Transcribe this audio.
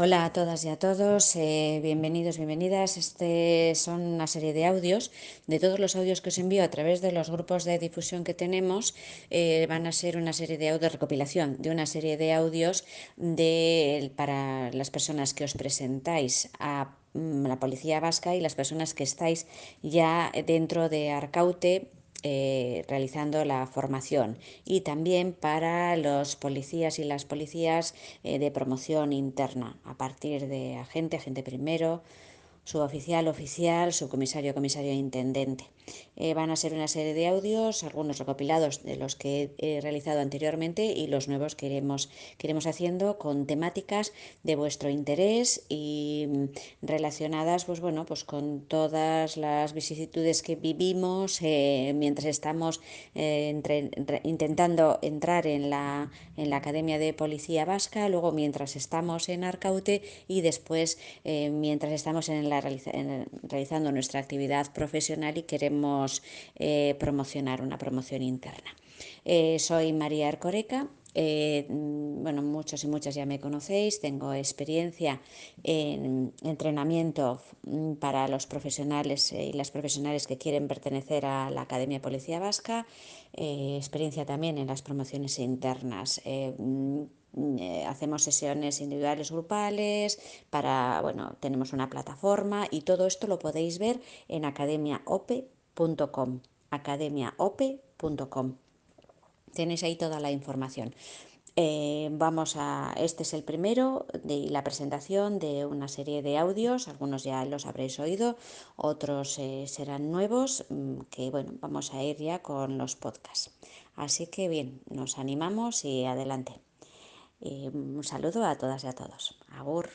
Hola a todas y a todos, eh, bienvenidos, bienvenidas. Este son una serie de audios. De todos los audios que os envío a través de los grupos de difusión que tenemos, eh, van a ser una serie de audios, recopilación de una serie de audios de, para las personas que os presentáis a mm, la Policía Vasca y las personas que estáis ya dentro de Arcaute eh, realizando la formación. Y también para los policías y las policías eh, de promoción interna a partir de agente, agente primero, suboficial, oficial, subcomisario, comisario e intendente. Eh, van a ser una serie de audios, algunos recopilados de los que he realizado anteriormente y los nuevos que iremos, iremos haciendo con temáticas de vuestro interés y mm, relacionadas pues, bueno, pues con todas las vicisitudes que vivimos eh, mientras estamos eh, intentando entrar en la, en la Academia de Policía Vasca, luego mientras estamos en Arcaute y después mientras estamos en la realizando nuestra actividad profesional y queremos eh, promocionar una promoción interna. Eh, soy María Arcoreca, eh, bueno, muchos y muchas ya me conocéis, tengo experiencia en entrenamiento para los profesionales y las profesionales que quieren pertenecer a la Academia Policía Vasca, eh, experiencia también en las promociones internas. Eh, mm, eh, hacemos sesiones individuales, grupales, para, bueno, tenemos una plataforma y todo esto lo podéis ver en academiaope.com, academiaope.com. Tenéis ahí toda la información. Eh, vamos a, este es el primero de la presentación de una serie de audios, algunos ya los habréis oído, otros eh, serán nuevos, mm, que bueno, vamos a ir ya con los podcasts. Así que bien, nos animamos y adelante. Eh, un saludo a todas y a todos. Agur.